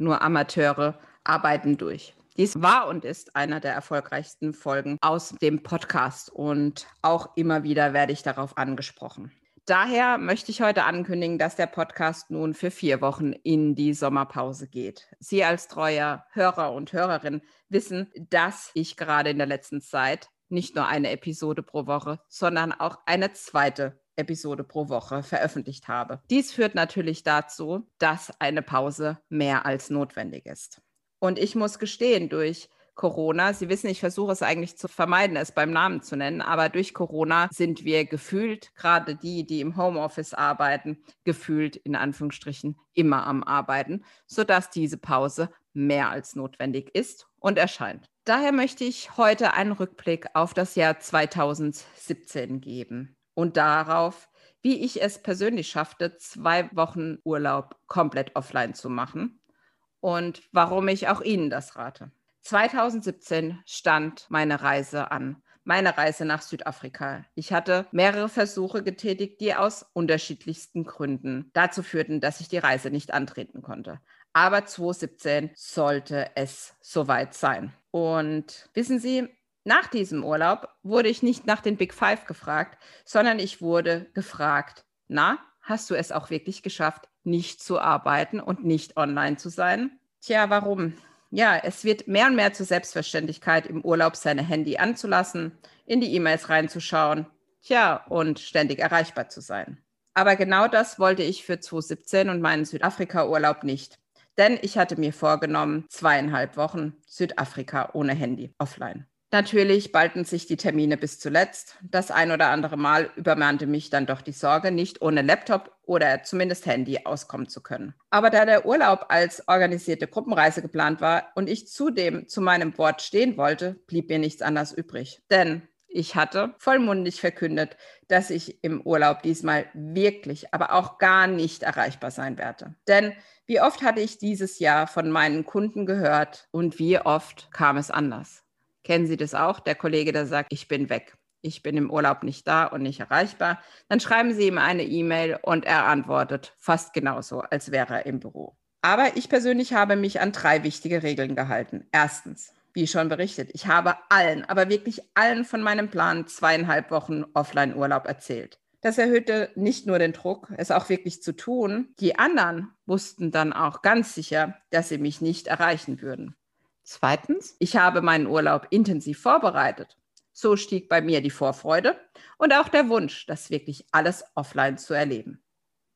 Nur Amateure arbeiten durch. Dies war und ist einer der erfolgreichsten Folgen aus dem Podcast und auch immer wieder werde ich darauf angesprochen. Daher möchte ich heute ankündigen, dass der Podcast nun für vier Wochen in die Sommerpause geht. Sie als treuer Hörer und Hörerin wissen, dass ich gerade in der letzten Zeit nicht nur eine Episode pro Woche, sondern auch eine zweite Episode pro Woche veröffentlicht habe. Dies führt natürlich dazu, dass eine Pause mehr als notwendig ist. Und ich muss gestehen, durch Corona, Sie wissen, ich versuche es eigentlich zu vermeiden, es beim Namen zu nennen, aber durch Corona sind wir gefühlt, gerade die, die im Homeoffice arbeiten, gefühlt in Anführungsstrichen immer am Arbeiten, sodass diese Pause mehr als notwendig ist und erscheint. Daher möchte ich heute einen Rückblick auf das Jahr 2017 geben und darauf, wie ich es persönlich schaffte, zwei Wochen Urlaub komplett offline zu machen und warum ich auch Ihnen das rate. 2017 stand meine Reise an, meine Reise nach Südafrika. Ich hatte mehrere Versuche getätigt, die aus unterschiedlichsten Gründen dazu führten, dass ich die Reise nicht antreten konnte. Aber 2017 sollte es soweit sein. Und wissen Sie, nach diesem Urlaub wurde ich nicht nach den Big Five gefragt, sondern ich wurde gefragt, na, hast du es auch wirklich geschafft, nicht zu arbeiten und nicht online zu sein? Tja, warum? Ja, es wird mehr und mehr zur Selbstverständlichkeit, im Urlaub seine Handy anzulassen, in die E-Mails reinzuschauen, tja, und ständig erreichbar zu sein. Aber genau das wollte ich für 2017 und meinen Südafrika-Urlaub nicht. Denn ich hatte mir vorgenommen, zweieinhalb Wochen Südafrika ohne Handy offline. Natürlich ballten sich die Termine bis zuletzt. Das ein oder andere Mal übermannte mich dann doch die Sorge, nicht ohne Laptop oder zumindest Handy auskommen zu können. Aber da der Urlaub als organisierte Gruppenreise geplant war und ich zudem zu meinem Wort stehen wollte, blieb mir nichts anderes übrig. Denn ich hatte vollmundig verkündet, dass ich im Urlaub diesmal wirklich, aber auch gar nicht erreichbar sein werde. Denn wie oft hatte ich dieses Jahr von meinen Kunden gehört und wie oft kam es anders? Kennen Sie das auch? Der Kollege, der sagt, ich bin weg. Ich bin im Urlaub nicht da und nicht erreichbar. Dann schreiben Sie ihm eine E-Mail und er antwortet fast genauso, als wäre er im Büro. Aber ich persönlich habe mich an drei wichtige Regeln gehalten. Erstens, wie schon berichtet, ich habe allen, aber wirklich allen von meinem Plan zweieinhalb Wochen Offline-Urlaub erzählt. Das erhöhte nicht nur den Druck, es auch wirklich zu tun. Die anderen wussten dann auch ganz sicher, dass sie mich nicht erreichen würden. Zweitens, ich habe meinen Urlaub intensiv vorbereitet. So stieg bei mir die Vorfreude und auch der Wunsch, das wirklich alles offline zu erleben.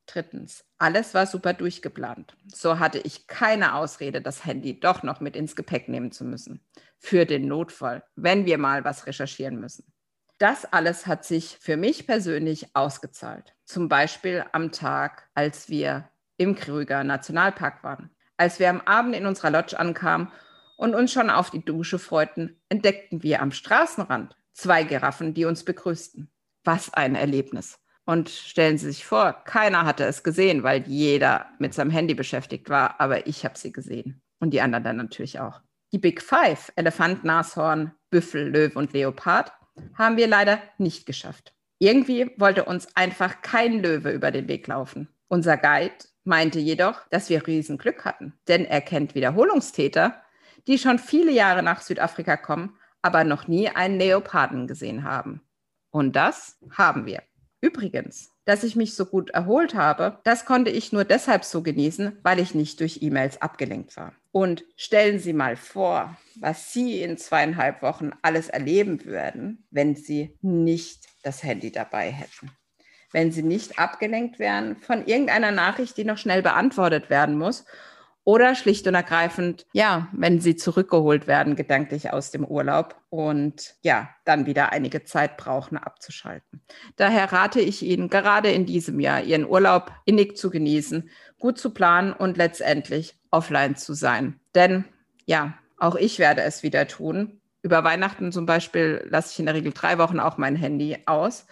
Drittens, alles war super durchgeplant. So hatte ich keine Ausrede, das Handy doch noch mit ins Gepäck nehmen zu müssen. Für den Notfall, wenn wir mal was recherchieren müssen. Das alles hat sich für mich persönlich ausgezahlt. Zum Beispiel am Tag, als wir im Krüger Nationalpark waren. Als wir am Abend in unserer Lodge ankamen und uns schon auf die Dusche freuten, entdeckten wir am Straßenrand zwei Giraffen, die uns begrüßten. Was ein Erlebnis. Und stellen Sie sich vor, keiner hatte es gesehen, weil jeder mit seinem Handy beschäftigt war, aber ich habe sie gesehen. Und die anderen dann natürlich auch. Die Big Five, Elefant, Nashorn, Büffel, Löwe und Leopard, haben wir leider nicht geschafft. Irgendwie wollte uns einfach kein Löwe über den Weg laufen. Unser Guide meinte jedoch, dass wir Riesenglück hatten, denn er kennt Wiederholungstäter die schon viele Jahre nach Südafrika kommen, aber noch nie einen Leoparden gesehen haben. Und das haben wir. Übrigens, dass ich mich so gut erholt habe, das konnte ich nur deshalb so genießen, weil ich nicht durch E-Mails abgelenkt war. Und stellen Sie mal vor, was Sie in zweieinhalb Wochen alles erleben würden, wenn Sie nicht das Handy dabei hätten. Wenn Sie nicht abgelenkt wären von irgendeiner Nachricht, die noch schnell beantwortet werden muss oder schlicht und ergreifend, ja, wenn sie zurückgeholt werden, gedanklich aus dem Urlaub und ja, dann wieder einige Zeit brauchen, abzuschalten. Daher rate ich Ihnen, gerade in diesem Jahr Ihren Urlaub innig zu genießen, gut zu planen und letztendlich offline zu sein. Denn ja, auch ich werde es wieder tun. Über Weihnachten zum Beispiel lasse ich in der Regel drei Wochen auch mein Handy aus.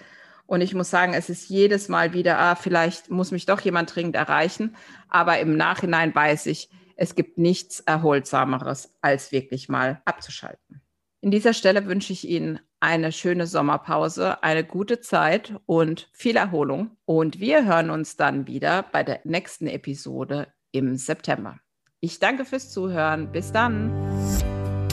Und ich muss sagen, es ist jedes Mal wieder, ah, vielleicht muss mich doch jemand dringend erreichen. Aber im Nachhinein weiß ich, es gibt nichts Erholsameres, als wirklich mal abzuschalten. In dieser Stelle wünsche ich Ihnen eine schöne Sommerpause, eine gute Zeit und viel Erholung. Und wir hören uns dann wieder bei der nächsten Episode im September. Ich danke fürs Zuhören. Bis dann.